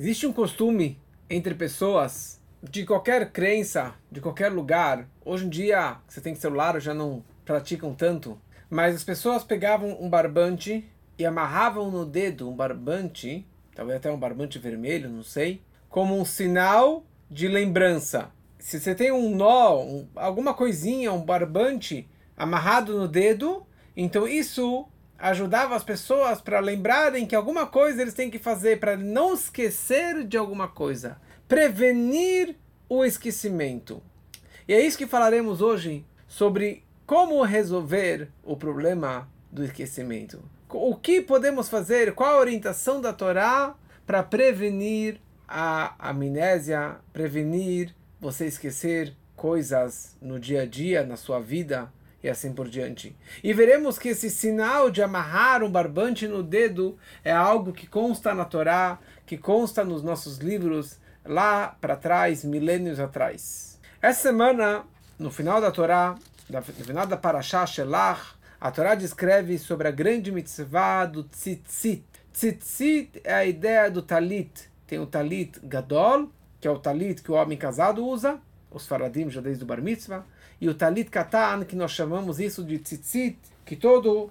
Existe um costume entre pessoas de qualquer crença, de qualquer lugar. Hoje em dia, você tem celular, já não praticam tanto. Mas as pessoas pegavam um barbante e amarravam no dedo um barbante, talvez até um barbante vermelho, não sei, como um sinal de lembrança. Se você tem um nó, um, alguma coisinha, um barbante amarrado no dedo, então isso ajudava as pessoas para lembrarem que alguma coisa eles têm que fazer para não esquecer de alguma coisa, prevenir o esquecimento. E é isso que falaremos hoje sobre como resolver o problema do esquecimento. O que podemos fazer? Qual a orientação da Torá para prevenir a amnésia, prevenir você esquecer coisas no dia a dia, na sua vida e assim por diante. E veremos que esse sinal de amarrar um barbante no dedo é algo que consta na Torá, que consta nos nossos livros lá para trás, milênios atrás. Essa semana, no final da Torá, no final da Parashá Shelach, a Torá descreve sobre a grande mitzvah do tzitzit. Tzitzit é a ideia do talit. Tem o talit gadol, que é o talit que o homem casado usa, os faradim já desde o bar mitzvah, e o talit katan, que nós chamamos isso de tzitzit, que todo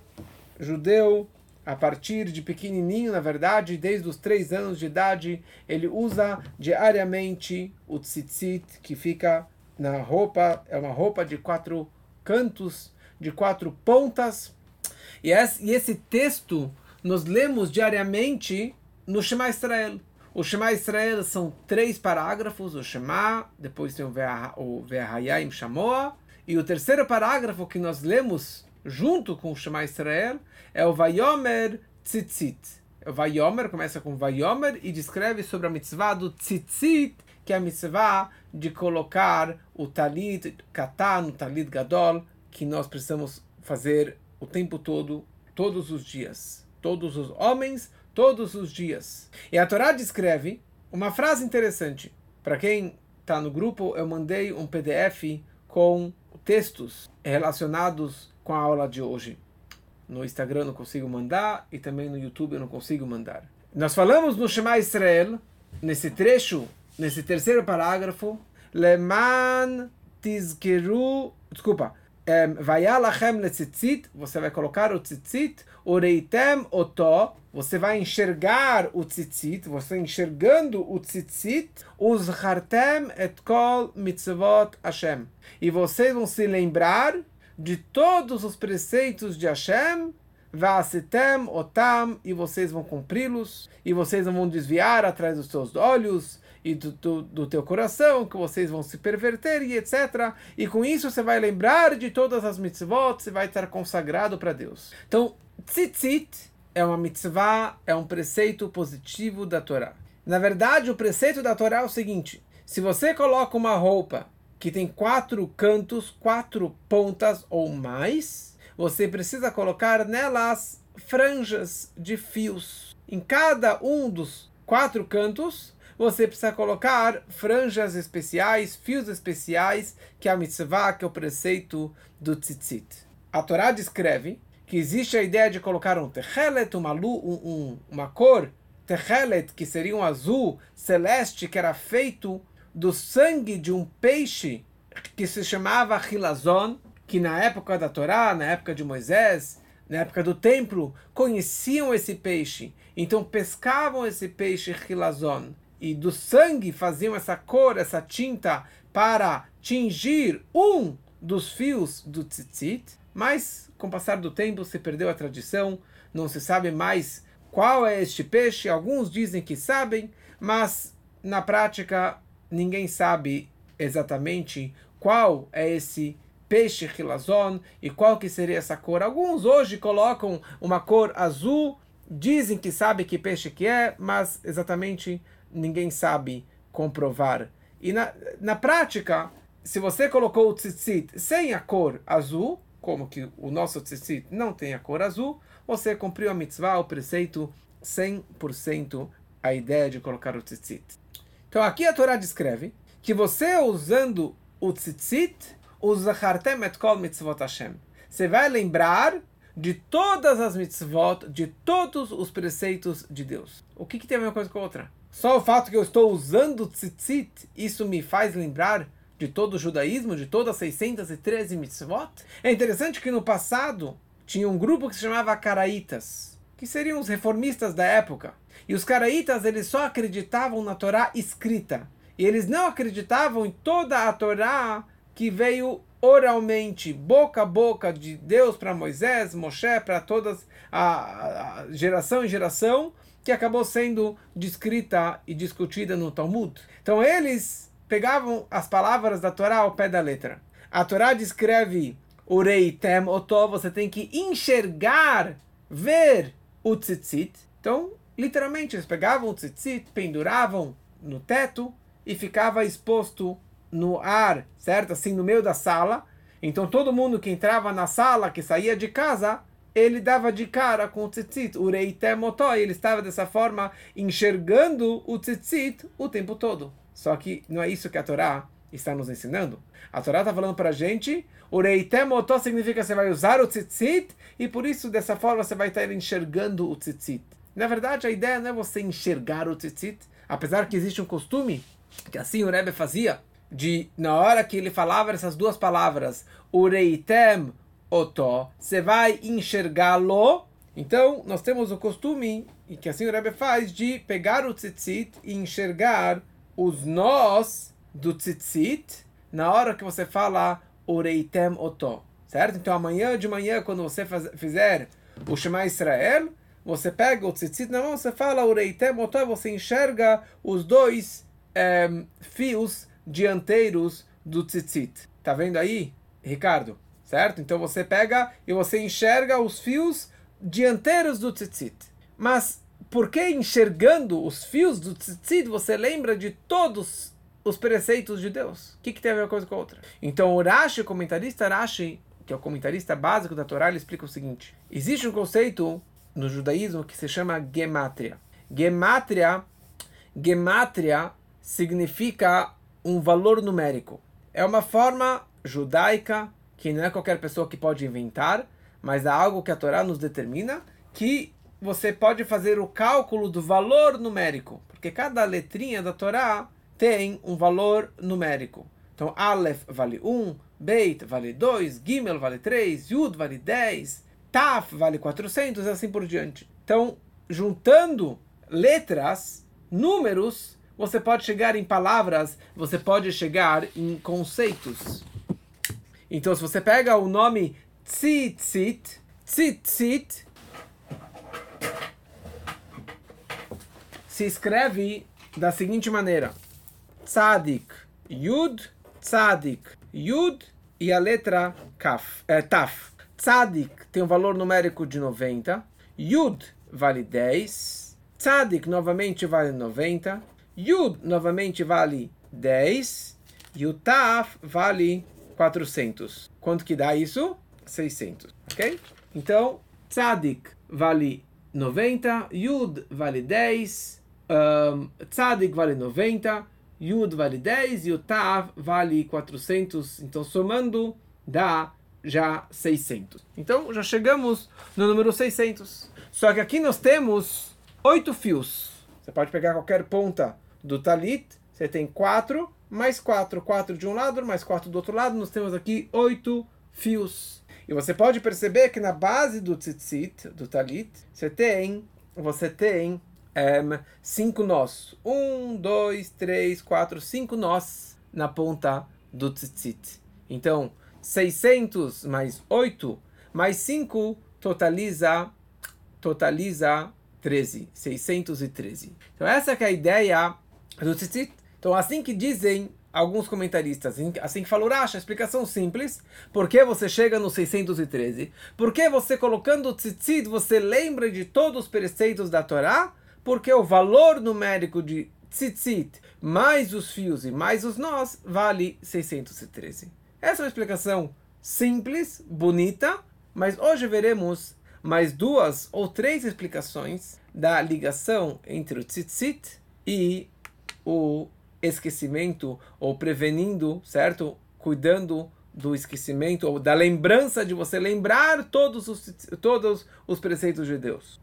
judeu, a partir de pequenininho, na verdade, desde os três anos de idade, ele usa diariamente o tzitzit, que fica na roupa, é uma roupa de quatro cantos, de quatro pontas. E esse texto nós lemos diariamente no Shema Israel. O Shema Israel são três parágrafos, o Shema, depois tem o Ve'ahayim Shamoa, e o terceiro parágrafo que nós lemos junto com o Shema Israel é o Vayomer Tzitzit. O Vayomer começa com Vayomer e descreve sobre a mitzvah do Tzitzit, que é a mitzvah de colocar o talit katan, o talit gadol, que nós precisamos fazer o tempo todo, todos os dias. Todos os homens, todos os dias. E a Torá descreve uma frase interessante. Para quem está no grupo, eu mandei um PDF com textos relacionados com a aula de hoje. No Instagram não consigo mandar e também no YouTube eu não consigo mandar. Nós falamos no Shema Israel, nesse trecho, nesse terceiro parágrafo, Leman tizkeru, desculpa, Vayalachem letzitzit, você vai colocar o tzitzit, Oreitem oto, você vai enxergar o tzitzit, você enxergando o tzitzit, os hartem et kol mitzvot Hashem. E vocês vão se lembrar de todos os preceitos de Hashem, Vasitem otam, e vocês vão cumpri-los, e vocês não vão desviar atrás dos seus olhos, e do, do, do, teu coração, que vocês vão se perverter e etc. E com isso você vai lembrar de todas as mitzvot, você vai estar consagrado para Deus. Então, tzitzit é uma mitzvah, é um preceito positivo da Torá. Na verdade, o preceito da Torá é o seguinte: se você coloca uma roupa que tem quatro cantos, quatro pontas ou mais, você precisa colocar nelas franjas de fios. Em cada um dos quatro cantos, você precisa colocar franjas especiais, fios especiais, que é a mitzvah, que é o preceito do tzitzit. A Torá descreve que existe a ideia de colocar um techelet, uma, um, um, uma cor, techelet, que seria um azul celeste, que era feito do sangue de um peixe que se chamava Hilazon, que na época da Torá, na época de Moisés, na época do templo, conheciam esse peixe. Então pescavam esse peixe Hilazon e do sangue faziam essa cor, essa tinta para tingir um dos fios do tzitzit, mas com o passar do tempo se perdeu a tradição, não se sabe mais qual é este peixe, alguns dizem que sabem, mas na prática ninguém sabe exatamente qual é esse peixe rilazon e qual que seria essa cor. Alguns hoje colocam uma cor azul, dizem que sabe que peixe que é, mas exatamente ninguém sabe comprovar. E na, na prática, se você colocou o tzitzit sem a cor azul, como que o nosso tzitzit não tem a cor azul, você cumpriu a mitzvah, o preceito 100% a ideia de colocar o tzitzit. Então aqui a Torá descreve que você usando o tzitzit, usa hartem et kol mitzvot Hashem. Você vai lembrar de todas as mitzvot, de todos os preceitos de Deus. O que, que tem a ver uma coisa com a outra? Só o fato que eu estou usando tzitzit, isso me faz lembrar de todo o judaísmo, de todas as 613 mitzvot? É interessante que no passado tinha um grupo que se chamava Caraítas, que seriam os reformistas da época. E os Caraítas, eles só acreditavam na Torá escrita. E eles não acreditavam em toda a Torá que veio oralmente, boca a boca de Deus para Moisés, Moshe, para todas a, a, geração em geração, que acabou sendo descrita e discutida no Talmud. Então eles pegavam as palavras da Torá ao pé da letra. A Torá descreve Urei tem otó, você tem que enxergar, ver o tzitzit. Então, literalmente, eles pegavam o tzitzit, penduravam no teto e ficava exposto no ar, certo? Assim, no meio da sala. Então, todo mundo que entrava na sala, que saía de casa, ele dava de cara com o tzitzit, urei tem otó, e ele estava dessa forma enxergando o tzitzit o tempo todo. Só que não é isso que a Torá está nos ensinando. A Torá está falando para a gente, o reitemotó significa que você vai usar o tzitzit, e por isso, dessa forma, você vai estar enxergando o tzitzit. Na verdade, a ideia não é você enxergar o tzitzit, apesar que existe um costume, que assim o Rebbe fazia, de, na hora que ele falava essas duas palavras, ureitem otó, você vai enxergá-lo. Então, nós temos o costume, e que assim o Rebbe faz, de pegar o tzitzit e enxergar os nós do tzitzit na hora que você fala Oreitem Oto, certo? Então amanhã de manhã, quando você faz, fizer o Shema Israel, você pega o tzitzit na mão, você fala Oreitem Oto, você enxerga os dois é, fios dianteiros do tzitzit. Tá vendo aí, Ricardo? Certo? Então você pega e você enxerga os fios dianteiros do tzitzit. Mas porque enxergando os fios do tzitzit você lembra de todos os preceitos de Deus. O que, que tem a ver uma coisa com a outra? Então, o o comentarista Rashi, que é o comentarista básico da Torá, ele explica o seguinte: existe um conceito no judaísmo que se chama gematria. Gematria, gematria significa um valor numérico. É uma forma judaica que não é qualquer pessoa que pode inventar, mas é algo que a Torá nos determina que você pode fazer o cálculo do valor numérico, porque cada letrinha da Torá tem um valor numérico. Então, Aleph vale 1, Beit vale 2, Gimel vale 3, Yud vale 10, Taf vale 400 e assim por diante. Então, juntando letras, números, você pode chegar em palavras, você pode chegar em conceitos. Então, se você pega o nome Tzitzit, Tzitzit se escreve da seguinte maneira: Tzadik, Yud, Tzadik, Yud e a letra Kaf, é, Taf. Tzadik tem um valor numérico de 90, Yud vale 10, Tzadik novamente vale 90, Yud novamente vale 10 e o Taf vale 400. Quanto que dá isso? 600, ok? Então, Tzadik vale 90, Yud vale 10, um, Tzadik vale 90, Yud vale 10 e o Tav vale 400. Então, somando, dá já 600. Então, já chegamos no número 600. Só que aqui nós temos oito fios. Você pode pegar qualquer ponta do talit. Você tem quatro, mais quatro. Quatro de um lado, mais quatro do outro lado. Nós temos aqui oito fios. E você pode perceber que na base do tzitzit, do talit, você tem, você tem um, cinco nós. Um, dois, três, quatro, cinco nós na ponta do tzitzit. Então, 600 mais 8 mais 5 totaliza totaliza 13, 613. Então essa é a ideia do tzitzit. Então assim que dizem alguns comentaristas, assim que falou Rashi, a explicação simples, por que você chega no 613? Porque você colocando o tzitzit, você lembra de todos os preceitos da Torá porque o valor numérico de tzitzit mais os fios e mais os nós vale 613. Essa é uma explicação simples, bonita, mas hoje veremos mais duas ou três explicações da ligação entre o tzitzit e o esquecimento ou prevenindo, certo? Cuidando do esquecimento ou da lembrança de você lembrar todos os, todos os preceitos de Deus.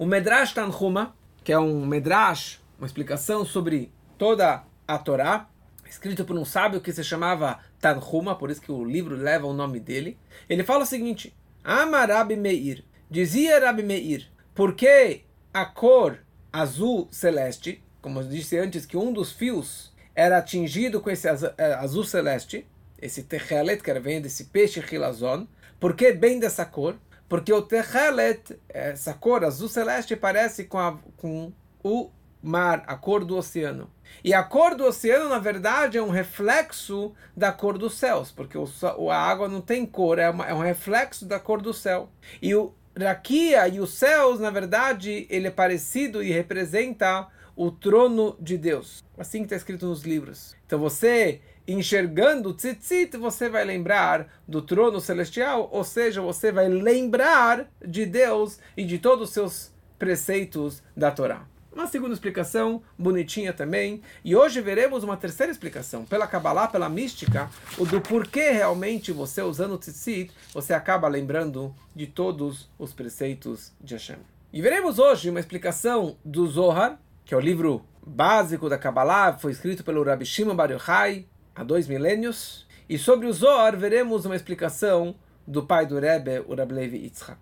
O Medrash Tanhuma, que é um Medrash uma explicação sobre toda a Torá, escrito por um sábio que se chamava Tanhuma, por isso que o livro leva o nome dele. Ele fala o seguinte: Amarabi Meir, dizia Rabi Meir, porque a cor azul celeste, como eu disse antes, que um dos fios era atingido com esse eh, azul celeste, esse techelet, que vem desse peixe rilazon, por que bem dessa cor? Porque o techelet, essa cor azul celeste, parece com, a, com o mar, a cor do oceano. E a cor do oceano, na verdade, é um reflexo da cor dos céus, porque o, a água não tem cor, é, uma, é um reflexo da cor do céu. E o Rakia e os céus, na verdade, ele é parecido e representa o trono de Deus. Assim que está escrito nos livros. Então você, enxergando o tzitzit, você vai lembrar do trono celestial, ou seja, você vai lembrar de Deus e de todos os seus preceitos da Torá. Uma segunda explicação, bonitinha também. E hoje veremos uma terceira explicação, pela Kabbalah, pela mística, o do porquê realmente você, usando o tzitzit, você acaba lembrando de todos os preceitos de Hashem. E veremos hoje uma explicação do Zohar, que é o livro básico da Kabbalah, foi escrito pelo Rabbi Shimon Bar Yochai há dois milênios. E sobre o Zohar veremos uma explicação do pai do Rebbe, o Rabbi Levi Yitzhak.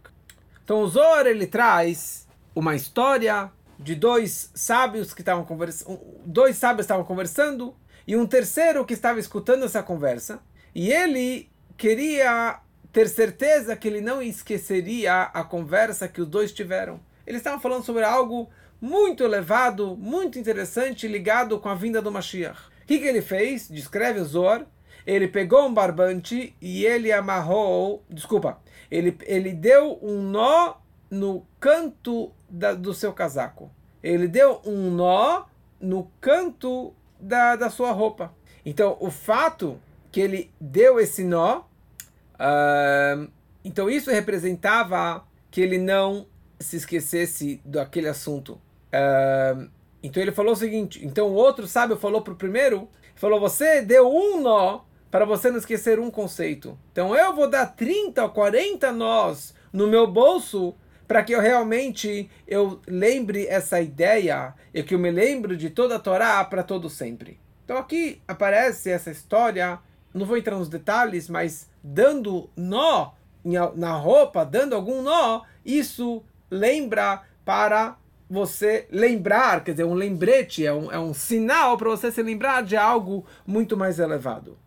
Então o Zohar ele traz uma história de dois sábios que estavam conversando, dois sábios estavam conversando e um terceiro que estava escutando essa conversa, e ele queria ter certeza que ele não esqueceria a conversa que os dois tiveram. Eles estavam falando sobre algo muito elevado, muito interessante, ligado com a vinda do Mashiach. O que, que ele fez? Descreve o Zor. Ele pegou um barbante e ele amarrou. Desculpa. Ele, ele deu um nó no canto da, do seu casaco. Ele deu um nó no canto da, da sua roupa. Então, o fato que ele deu esse nó, uh, então isso representava que ele não se esquecesse daquele assunto. Então ele falou o seguinte: então o outro sábio falou para o primeiro, falou: você deu um nó para você não esquecer um conceito. Então eu vou dar 30 ou 40 nós no meu bolso para que eu realmente eu lembre essa ideia e que eu me lembre de toda a Torá para todo sempre. Então aqui aparece essa história, não vou entrar nos detalhes, mas dando nó na roupa, dando algum nó, isso lembra para você lembrar, quer dizer, um lembrete, é um, é um sinal para você se lembrar de algo muito mais elevado.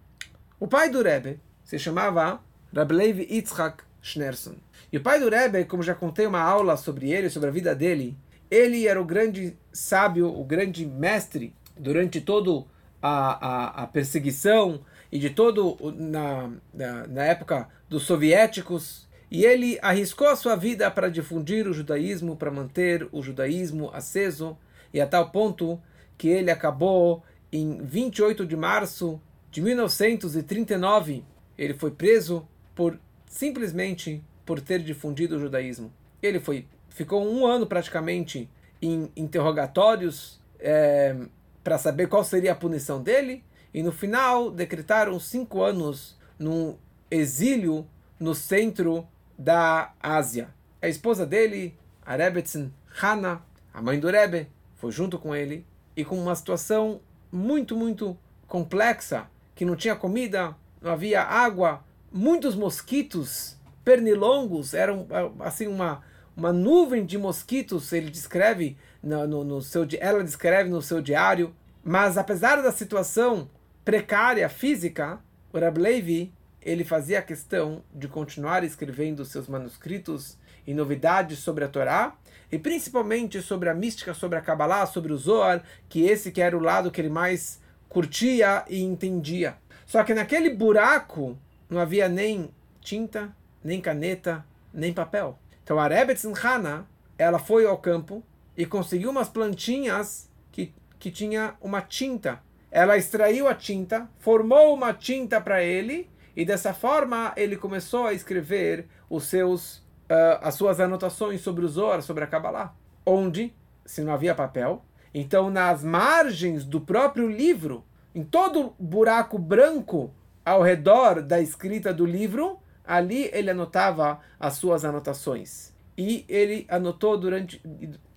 O pai do Rebbe se chamava Rabbi Levi Yitzhak Schneerson. E o pai do Rebbe, como já contei uma aula sobre ele, sobre a vida dele, ele era o grande sábio, o grande mestre durante toda a, a, perseguição e de todo na, na, na época dos soviéticos. E ele arriscou a sua vida para difundir o judaísmo, para manter o judaísmo aceso, e a tal ponto que ele acabou em 28 de março de 1939. Ele foi preso por simplesmente por ter difundido o judaísmo. Ele foi ficou um ano praticamente em interrogatórios é, para saber qual seria a punição dele e no final decretaram cinco anos num exílio no centro da Ásia. A esposa dele, a Rebetzin Hana, a mãe do Rebbe, foi junto com ele e com uma situação muito, muito complexa, que não tinha comida, não havia água, muitos mosquitos pernilongos, eram assim uma, uma nuvem de mosquitos, ele descreve no, no, no, seu, ela descreve no seu diário. Mas apesar da situação precária física, o Rab Levi, ele fazia questão de continuar escrevendo seus manuscritos e novidades sobre a Torá, e principalmente sobre a mística, sobre a Kabbalah, sobre o Zohar, que esse que era o lado que ele mais curtia e entendia. Só que naquele buraco não havia nem tinta, nem caneta, nem papel. Então a Rebetz Hana, ela foi ao campo e conseguiu umas plantinhas que, que tinha uma tinta. Ela extraiu a tinta, formou uma tinta para ele e dessa forma ele começou a escrever os seus, uh, as suas anotações sobre o Zohar, sobre a Kabbalah. Onde, se não havia papel, então nas margens do próprio livro, em todo buraco branco ao redor da escrita do livro, ali ele anotava as suas anotações. E ele anotou durante,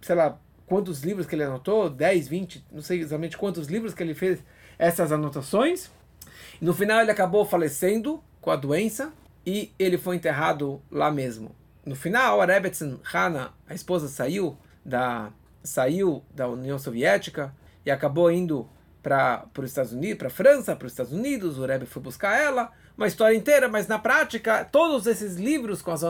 sei lá, quantos livros que ele anotou, 10, 20, não sei exatamente quantos livros que ele fez essas anotações. No final ele acabou falecendo com a doença e ele foi enterrado lá mesmo. No final, a Rebbetzin Hana, a esposa, saiu da, saiu da União Soviética e acabou indo para os Estados Unidos, para a França, para os Estados Unidos. O Rebbe foi buscar ela, uma história inteira, mas na prática, todos esses livros com as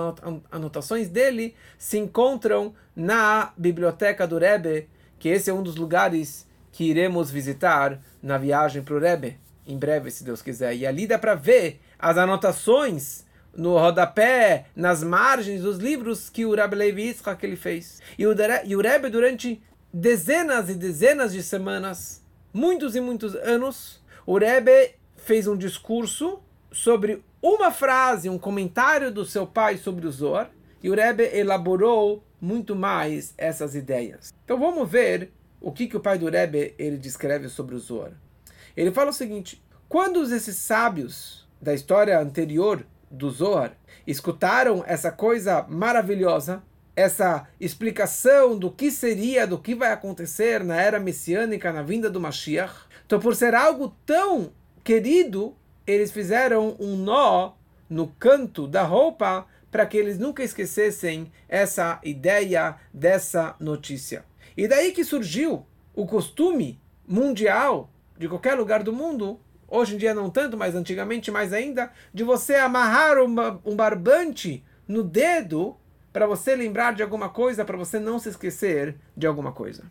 anotações dele se encontram na biblioteca do Rebbe, que esse é um dos lugares que iremos visitar na viagem para o Rebbe, em breve, se Deus quiser. E ali dá para ver as anotações no rodapé, nas margens dos livros que o Rebbe Levi Yitzhak ele fez. E o, e o Rebbe, durante dezenas e dezenas de semanas, muitos e muitos anos, o Rebbe fez um discurso sobre uma frase, um comentário do seu pai sobre o Zohar, e o Rebbe elaborou muito mais essas ideias. Então vamos ver o que, que o pai do Rebbe ele descreve sobre o Zohar. Ele fala o seguinte: quando esses sábios da história anterior do Zohar escutaram essa coisa maravilhosa, essa explicação do que seria, do que vai acontecer na era messiânica, na vinda do Mashiach, então por ser algo tão querido, eles fizeram um nó no canto da roupa para que eles nunca esquecessem essa ideia dessa notícia. E daí que surgiu o costume mundial de qualquer lugar do mundo, hoje em dia não tanto, mas antigamente mais ainda, de você amarrar uma, um barbante no dedo para você lembrar de alguma coisa, para você não se esquecer de alguma coisa.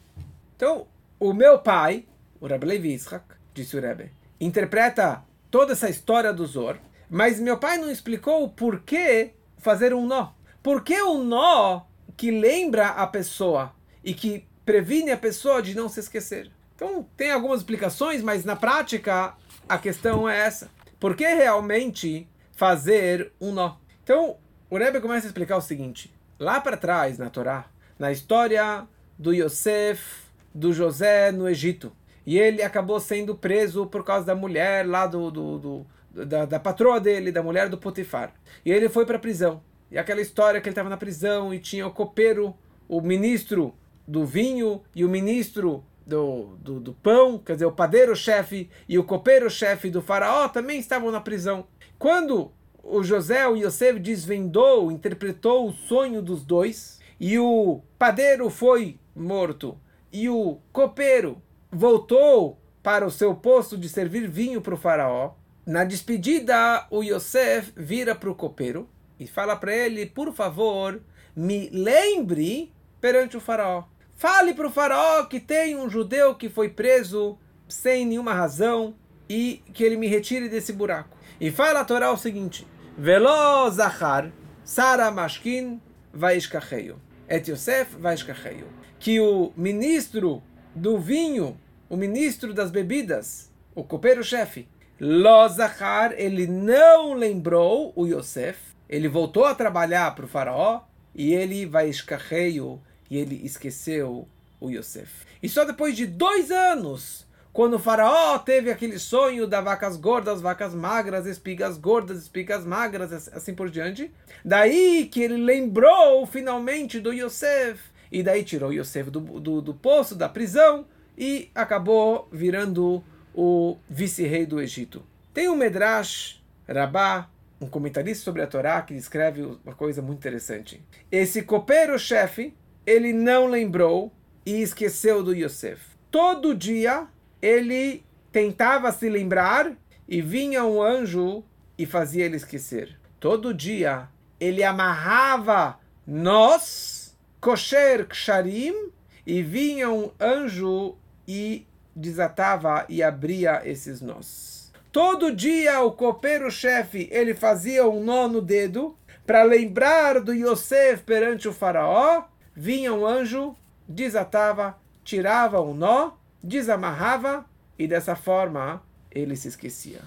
Então, o meu pai, o Rebbe Levi Yitzhak, disse o Rebbe, interpreta toda essa história do Zor, mas meu pai não explicou o porquê fazer um nó. Por que um nó que lembra a pessoa e que previne a pessoa de não se esquecer? Então, tem algumas explicações, mas na prática a questão é essa. Por que realmente fazer um nó? Então, o Rebbe começa a explicar o seguinte: lá para trás na Torá, na história do Yosef, do José no Egito, e ele acabou sendo preso por causa da mulher lá do, do, do da, da, patroa dele, da mulher do Potifar. E ele foi para a prisão. E aquela história que ele estava na prisão e tinha o copeiro, o ministro do vinho e o ministro do, do, do pão, quer dizer, o padeiro-chefe e o copeiro-chefe do faraó também estavam na prisão. Quando o José, o Yosef, desvendou, interpretou o sonho dos dois, e o padeiro foi morto, e o copeiro voltou para o seu posto de servir vinho para o faraó. Na despedida, o Yosef vira para o copeiro e fala para ele, por favor, me lembre perante o faraó. Fale para o faraó que tem um judeu que foi preso sem nenhuma razão e que ele me retire desse buraco. E fala a Torá o seguinte: Velo Zahar, Sara Mashkin, Vaishkacheio. Et Yosef, Vaishkacheio. Que o ministro do vinho o ministro das bebidas, o copeiro-chefe, Lozachar, ele não lembrou o Yosef, ele voltou a trabalhar para o faraó e ele vai escarreio e ele esqueceu o Yosef. E só depois de dois anos, quando o faraó teve aquele sonho das vacas gordas, vacas magras, espigas gordas, espigas magras, assim por diante, daí que ele lembrou finalmente do Yosef, e daí tirou Yosef do, do, do poço, da prisão, e acabou virando o vice-rei do Egito. Tem um Medrash Rabá, um comentarista sobre a Torá, que escreve uma coisa muito interessante. Esse copeiro-chefe, ele não lembrou e esqueceu do Yosef. Todo dia ele tentava se lembrar e vinha um anjo e fazia ele esquecer. Todo dia ele amarrava nós, kosher ksharim, e vinha um anjo e desatava e abria esses nós. Todo dia o copeiro-chefe ele fazia um nó no dedo para lembrar do Yosef perante o faraó. Vinha um anjo, desatava, tirava o um nó, desamarrava e dessa forma ele se esquecia.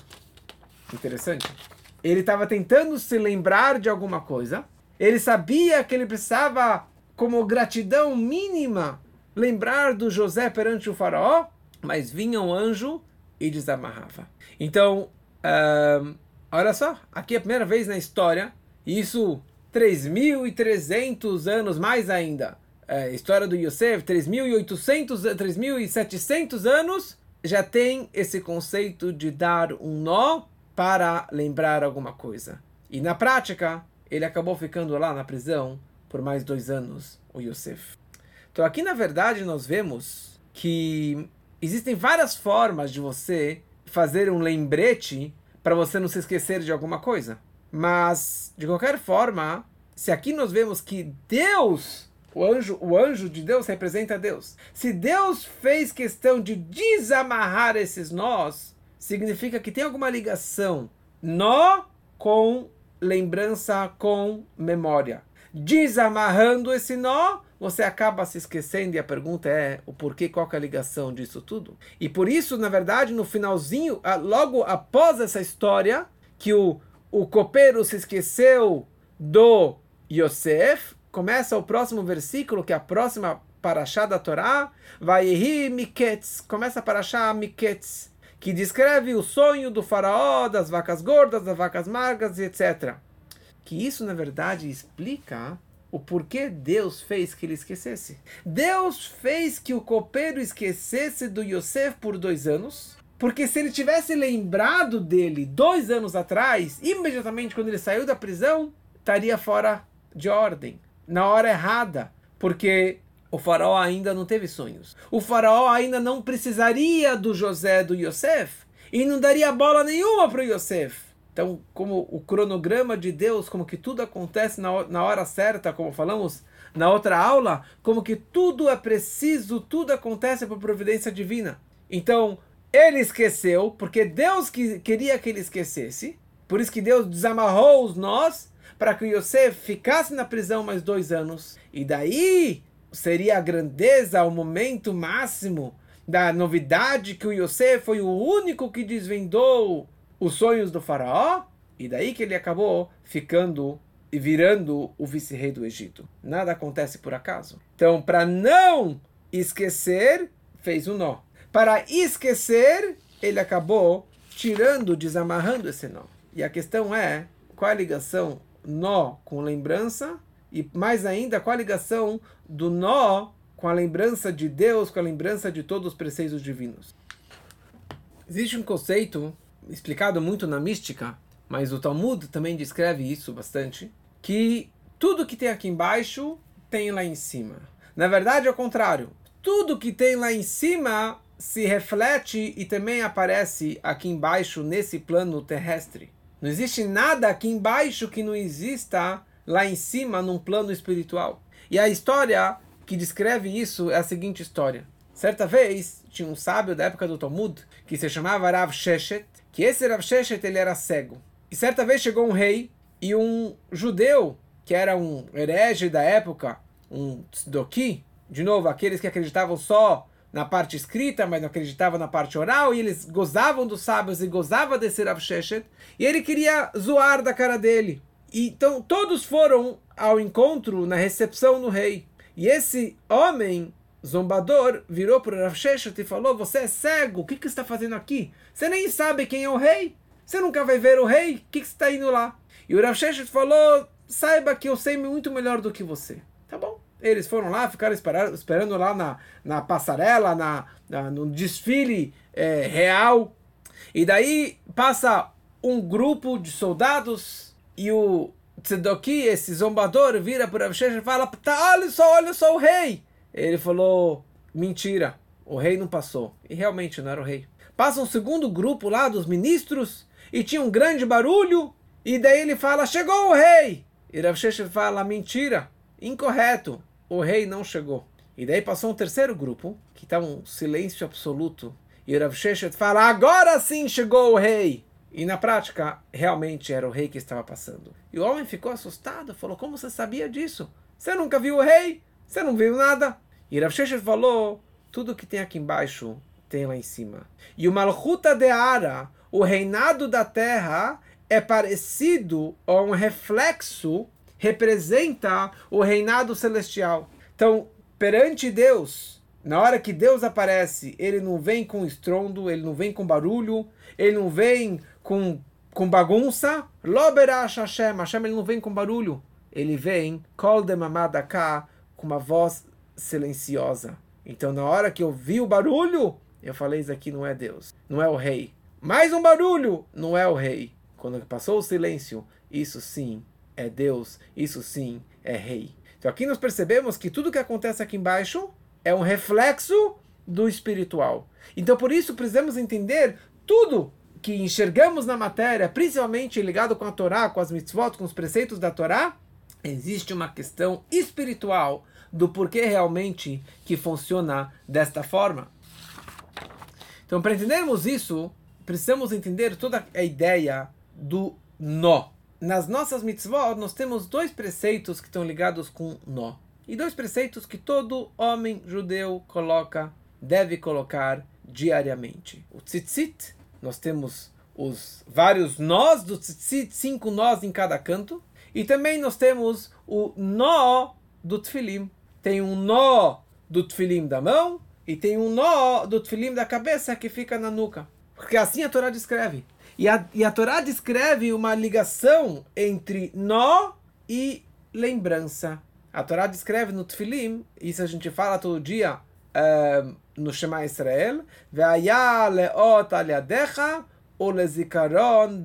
Interessante. Ele estava tentando se lembrar de alguma coisa. Ele sabia que ele precisava, como gratidão mínima, lembrar do José perante o faraó, mas vinha um anjo e desamarrava. Então, uh, olha só, aqui é a primeira vez na história, isso 3.300 anos mais ainda é, história do Yosef, 3.800, 3.700 anos, já tem esse conceito de dar um nó para lembrar alguma coisa. E na prática, ele acabou ficando lá na prisão por mais dois anos, o Yosef. Então aqui, na verdade, nós vemos que existem várias formas de você fazer um lembrete para você não se esquecer de alguma coisa. Mas, de qualquer forma, se aqui nós vemos que Deus, o anjo, o anjo de Deus representa Deus. Se Deus fez questão de desamarrar esses nós, significa que tem alguma ligação. Nó com lembrança, com memória. Desamarrando esse nó, você acaba se esquecendo e a pergunta é o porquê, qual é a ligação disso tudo. E por isso, na verdade, no finalzinho, logo após essa história, que o, o copeiro se esqueceu do Yosef, começa o próximo versículo, que é a próxima paraxá da Torá, vai Miketz, começa a paraxá Miketz, que descreve o sonho do faraó, das vacas gordas, das vacas magras, etc. Que isso, na verdade, explica o porquê Deus fez que ele esquecesse. Deus fez que o copeiro esquecesse do Yosef por dois anos, porque se ele tivesse lembrado dele dois anos atrás, imediatamente quando ele saiu da prisão, estaria fora de ordem, na hora errada, porque o faraó ainda não teve sonhos. O faraó ainda não precisaria do José do Yosef e não daria bola nenhuma para o Yosef. Então, como o cronograma de Deus, como que tudo acontece na, na hora certa, como falamos na outra aula, como que tudo é preciso, tudo acontece por providência divina. Então, ele esqueceu, porque Deus que, queria que ele esquecesse, por isso que Deus desamarrou os nós, para que Yosef ficasse na prisão mais dois anos. E daí seria a grandeza, o momento máximo da novidade que o Yosef foi o único que desvendou os sonhos do faraó, e daí que ele acabou ficando e virando o vice-rei do Egito. Nada acontece por acaso. Então, para não esquecer, fez um nó. Para esquecer, ele acabou tirando, desamarrando esse nó. E a questão é, qual a ligação nó com lembrança e mais ainda, qual a ligação do nó com a lembrança de Deus, com a lembrança de todos os preceitos divinos? Existe um conceito explicado muito na mística, mas o Talmud também descreve isso bastante, que tudo que tem aqui embaixo tem lá em cima. Na verdade, é o contrário. Tudo que tem lá em cima se reflete e também aparece aqui embaixo nesse plano terrestre. Não existe nada aqui embaixo que não exista lá em cima num plano espiritual. E a história que descreve isso é a seguinte história. Certa vez, tinha um sábio da época do Talmud, que se chamava Rav Sheshet, que esse Rav Sheshet ele era cego. E certa vez chegou um rei e um judeu, que era um herege da época, um tzdoki, de novo, aqueles que acreditavam só na parte escrita, mas não acreditavam na parte oral, e eles gozavam dos sábios e gozavam desse Rav Sheshet, e ele queria zoar da cara dele. Então todos foram ao encontro na recepção do rei. E esse homem zombador virou para Rav Sheshet e falou: Você é cego, o que, que está fazendo aqui? Você nem sabe quem é o rei? Você nunca vai ver o rei? O que, que você está indo lá? E o Rav Sheshet falou: Saiba que eu sei muito melhor do que você. Tá bom. Eles foram lá, ficaram esperando, esperando lá na, na passarela, na, na no desfile é, real. E daí passa um grupo de soldados e o Tzedoki, esse zombador, vira para Rav e fala: tá, olha só, olha só o rei. Ele falou: mentira, o rei não passou. E realmente não era o rei. Passa um segundo grupo lá dos ministros e tinha um grande barulho. E daí ele fala: chegou o rei. E Rav Sheshet fala: mentira, incorreto, o rei não chegou. E daí passou um terceiro grupo, que está um silêncio absoluto. E Rav Sheshet fala: agora sim chegou o rei. E na prática, realmente era o rei que estava passando. E o homem ficou assustado, falou: Como você sabia disso? Você nunca viu o rei? Você não viu nada? E Rav Sheshet falou: Tudo que tem aqui embaixo tem lá em cima. E o Malchuta de Ara, o reinado da terra, é parecido a um reflexo, representa o reinado celestial. Então, perante Deus, na hora que Deus aparece, ele não vem com estrondo, ele não vem com barulho, ele não vem com, com bagunça. Loberash Hashem. Hashem ele não vem com barulho. Ele vem, kol de mamadaka, com uma voz silenciosa. Então, na hora que eu vi o barulho, eu falei: Isso aqui não é Deus, não é o rei. Mais um barulho, não é o rei. Quando passou o silêncio, isso sim é Deus, isso sim é rei. Então, aqui nós percebemos que tudo que acontece aqui embaixo é um reflexo do espiritual. Então, por isso, precisamos entender tudo que enxergamos na matéria, principalmente ligado com a Torá, com as mitzvot, com os preceitos da Torá, existe uma questão espiritual do porquê realmente que funciona desta forma. Então, para entendermos isso, precisamos entender toda a ideia do nó. Nas nossas mitzvot, nós temos dois preceitos que estão ligados com nó. E dois preceitos que todo homem judeu coloca, deve colocar diariamente. O tzitzit, nós temos os vários nós do tzitzit, cinco nós em cada canto. E também nós temos o nó do tefilim. Tem um nó do tefilim da mão e tem um nó do tefilim da cabeça que fica na nuca. Porque assim a Torá descreve. E a, e a Torá descreve uma ligação entre nó e lembrança. A Torá descreve no tefilim, isso a gente fala todo dia uh, no Shema Israel, Ve'aya leot al yadecha o lezikaron.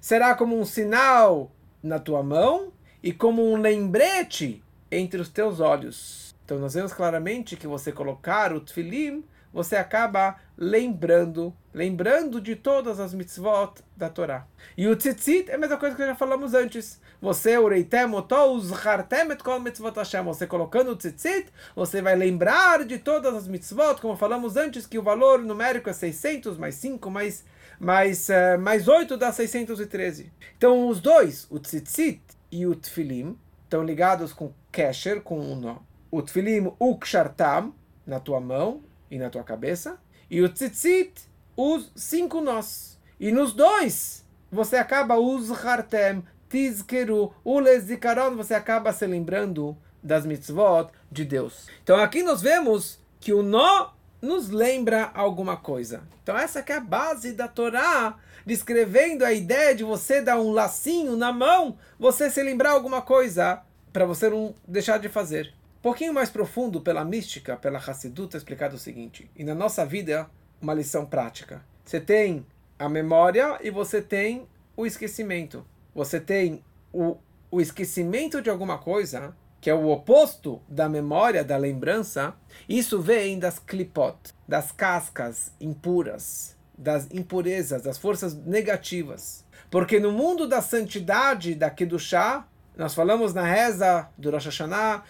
Será como um sinal na tua mão e como um lembrete entre os teus olhos. Então nós vemos claramente que você colocar o tefilim, você acaba lembrando, lembrando de todas as mitzvot da Torá. E o tzitzit é a mesma coisa que já falamos antes. Você, ureitem otos, hartem et kol mitzvot Hashem. Você colocando o tzitzit, você vai lembrar de todas as mitzvot, como falamos antes, que o valor numérico é 600 mais 5 mais mais, uh, mais 8 dá 613. Então os dois, o tzitzit e o tfilim, estão ligados com kesher, com um nó. O tfilim, o kshartam, na tua mão e na tua cabeça. E o tzitzit, os cinco nós. E nos dois, você acaba os hartem, tizkeru, ulezikaron, você acaba se lembrando das mitzvot de Deus. Então aqui nós vemos que o nó nos lembra alguma coisa. Então essa que é a base da Torá, descrevendo a ideia de você dar um lacinho na mão, você se lembrar alguma coisa para você não deixar de fazer. Pouquinho mais profundo pela mística, pela Hassidut, é explicado o seguinte. E na nossa vida, uma lição prática. Você tem a memória e você tem o esquecimento. Você tem o, o esquecimento de alguma coisa que é o oposto da memória, da lembrança, isso vem das clipot, das cascas impuras, das impurezas, das forças negativas. Porque no mundo da santidade, da Kedushá, nós falamos na reza do Rosh Hashanah,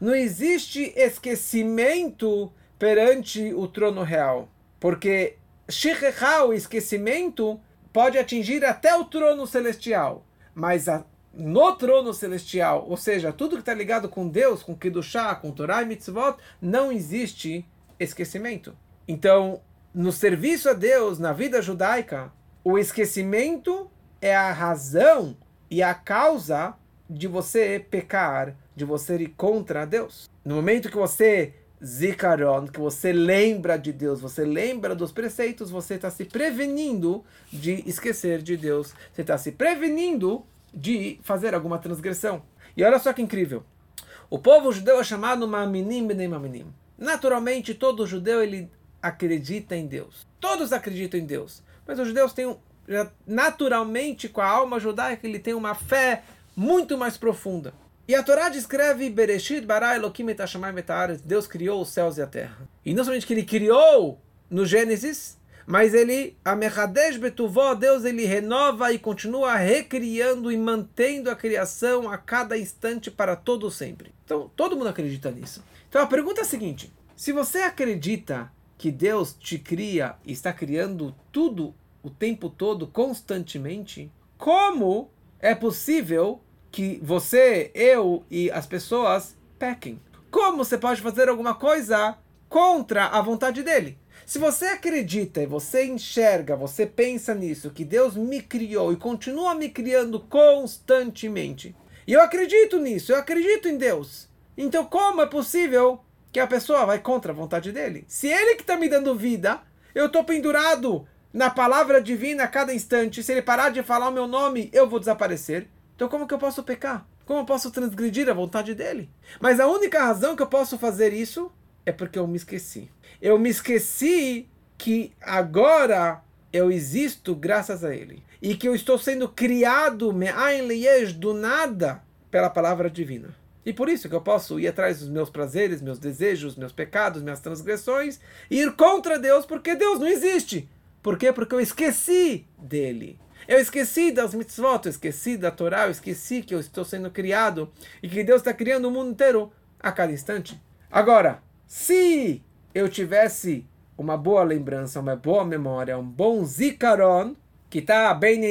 não existe esquecimento perante o trono real. Porque o esquecimento, pode atingir até o trono celestial mas a, no trono celestial, ou seja, tudo que está ligado com Deus, com Kedushá, com Torah e Mitzvot, não existe esquecimento. Então, no serviço a Deus, na vida judaica, o esquecimento é a razão e a causa de você pecar, de você ir contra Deus. No momento que você zikaron, que você lembra de Deus, você lembra dos preceitos, você está se prevenindo de esquecer de Deus, você está se prevenindo de fazer alguma transgressão. E olha só que incrível. O povo judeu é chamado Maminim Bnei Maminim. Naturalmente, todo judeu ele acredita em Deus. Todos acreditam em Deus. Mas os judeus têm, naturalmente, com a alma judaica, ele tem uma fé muito mais profunda. E a Torá descreve Bereshit bara Elohim et Deus criou os céus e a terra. E não somente que ele criou no Gênesis, mas ele, a Betuvó, Deus ele renova e continua recriando e mantendo a criação a cada instante para todo sempre. Então, todo mundo acredita nisso. Então, a pergunta é a seguinte: se você acredita que Deus te cria e está criando tudo o tempo todo, constantemente, como é possível que você, eu e as pessoas pequem. Como você pode fazer alguma coisa contra a vontade dele? Se você acredita e você enxerga, você pensa nisso, que Deus me criou e continua me criando constantemente, e eu acredito nisso, eu acredito em Deus, então como é possível que a pessoa vai contra a vontade dele? Se ele que está me dando vida, eu estou pendurado na palavra divina a cada instante, se ele parar de falar o meu nome, eu vou desaparecer. Então como que eu posso pecar? Como eu posso transgredir a vontade dele? Mas a única razão que eu posso fazer isso é porque eu me esqueci. Eu me esqueci que agora eu existo graças a ele. E que eu estou sendo criado, do nada, pela palavra divina. E por isso que eu posso ir atrás dos meus prazeres, meus desejos, meus pecados, minhas transgressões, e ir contra Deus, porque Deus não existe. Por quê? Porque eu esqueci dele. Eu esqueci das mitzvot, eu esqueci da Torá, eu esqueci que eu estou sendo criado e que Deus está criando o mundo inteiro a cada instante. Agora, se eu tivesse uma boa lembrança, uma boa memória, um bom zikaron, que está bem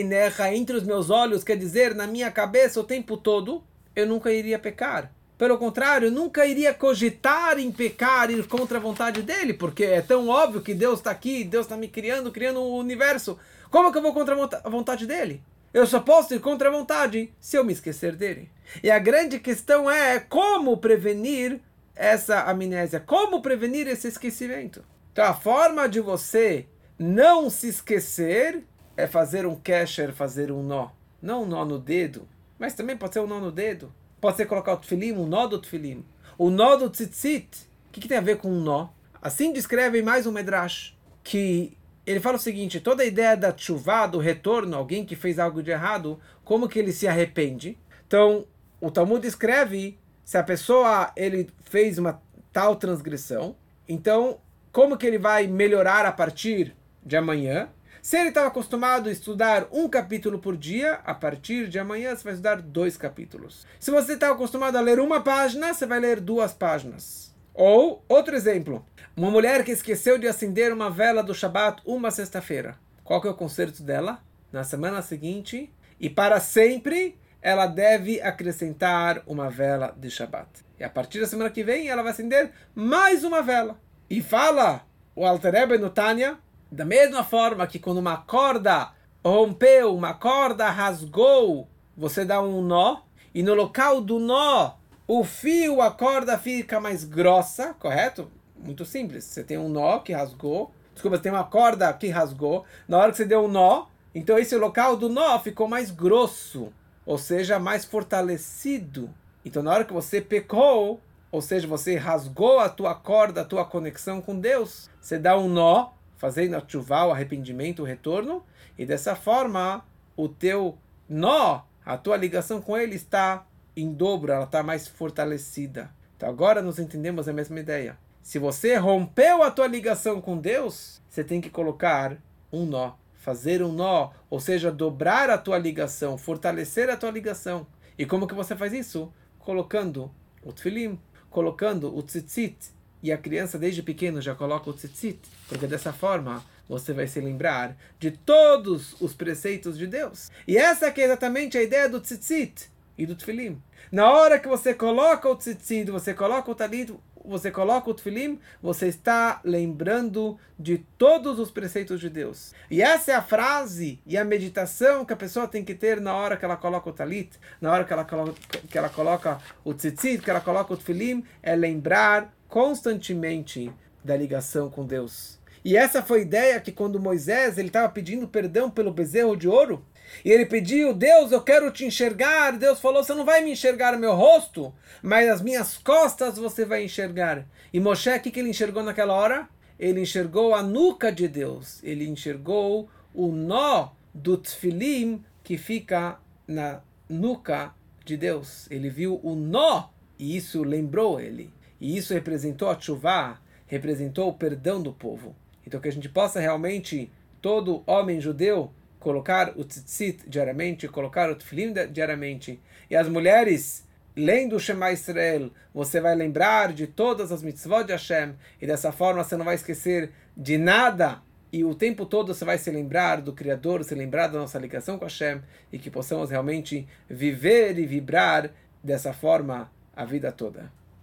entre os meus olhos, quer dizer, na minha cabeça o tempo todo, eu nunca iria pecar. Pelo contrário, nunca iria cogitar em pecar, ir contra a vontade dele, porque é tão óbvio que Deus está aqui, Deus está me criando, criando o um universo. Como que eu vou contra a vontade dele? Eu só posso ir contra a vontade se eu me esquecer dele. E a grande questão é como prevenir essa amnésia, como prevenir esse esquecimento. Então a forma de você não se esquecer é fazer um kesher, fazer um nó. Não um nó no dedo, mas também pode ser um nó no dedo. Pode ser colocar o tefilim, um nó do tefilim. O nó do tzitzit. O que, que tem a ver com um nó? Assim descreve mais um medrash, que ele fala o seguinte, toda a ideia da chuva, do retorno, alguém que fez algo de errado, como que ele se arrepende? Então, o Talmud escreve, se a pessoa ele fez uma tal transgressão, então, como que ele vai melhorar a partir de amanhã? Se ele estava acostumado a estudar um capítulo por dia, a partir de amanhã você vai estudar dois capítulos. Se você está acostumado a ler uma página, você vai ler duas páginas. Ou, outro exemplo, uma mulher que esqueceu de acender uma vela do Shabat uma sexta-feira. Qual que é o conserto dela? Na semana seguinte, e para sempre, ela deve acrescentar uma vela de Shabat. E a partir da semana que vem, ela vai acender mais uma vela. E fala o Alter Rebbe no Tânia, da mesma forma que quando uma corda rompeu, uma corda rasgou, você dá um nó, e no local do nó, o fio, a corda fica mais grossa, correto? Muito simples. Você tem um nó que rasgou, desculpa, você tem uma corda que rasgou, na hora que você deu um nó, então esse local do nó ficou mais grosso, ou seja, mais fortalecido. Então na hora que você pecou, ou seja, você rasgou a tua corda, a tua conexão com Deus, você dá um nó, fazendo a chuva, o arrependimento, o retorno, e dessa forma o teu nó, a tua ligação com ele está em dobro, ela está mais fortalecida. Então agora nós entendemos a mesma ideia. Se você rompeu a tua ligação com Deus, você tem que colocar um nó, fazer um nó, ou seja, dobrar a tua ligação, fortalecer a tua ligação. E como que você faz isso? Colocando o tefilim, colocando o tzitzit, e a criança desde pequeno já coloca o tzitzit, porque dessa forma você vai se lembrar de todos os preceitos de Deus. E essa é exatamente a ideia do tzitzit e do tefilim. Na hora que você coloca o tzitzit, você coloca o talit, você coloca o tefilim, você está lembrando de todos os preceitos de Deus. E essa é a frase e a meditação que a pessoa tem que ter na hora que ela coloca o talit, na hora que ela coloca, que ela coloca o tzitzit, que ela coloca o tefilim, é lembrar constantemente da ligação com Deus. E essa foi a ideia que quando Moisés ele estava pedindo perdão pelo bezerro de ouro, e ele pediu, Deus, eu quero te enxergar. Deus falou, você não vai me enxergar meu rosto, mas as minhas costas você vai enxergar. E Moshe, o que, que ele enxergou naquela hora? Ele enxergou a nuca de Deus. Ele enxergou o nó do tfilim que fica na nuca de Deus. Ele viu o nó e isso lembrou ele. E isso representou a chuva, representou o perdão do povo. Então que a gente possa realmente, todo homem judeu, colocar o tzitzit diariamente, colocar o tefilim diariamente. E as mulheres, lendo o Shema Israel, você vai lembrar de todas as mitzvot de Hashem, e dessa forma você não vai esquecer de nada, e o tempo todo você vai se lembrar do Criador, se lembrar da nossa ligação com Hashem, e que possamos realmente viver e vibrar dessa forma a vida toda.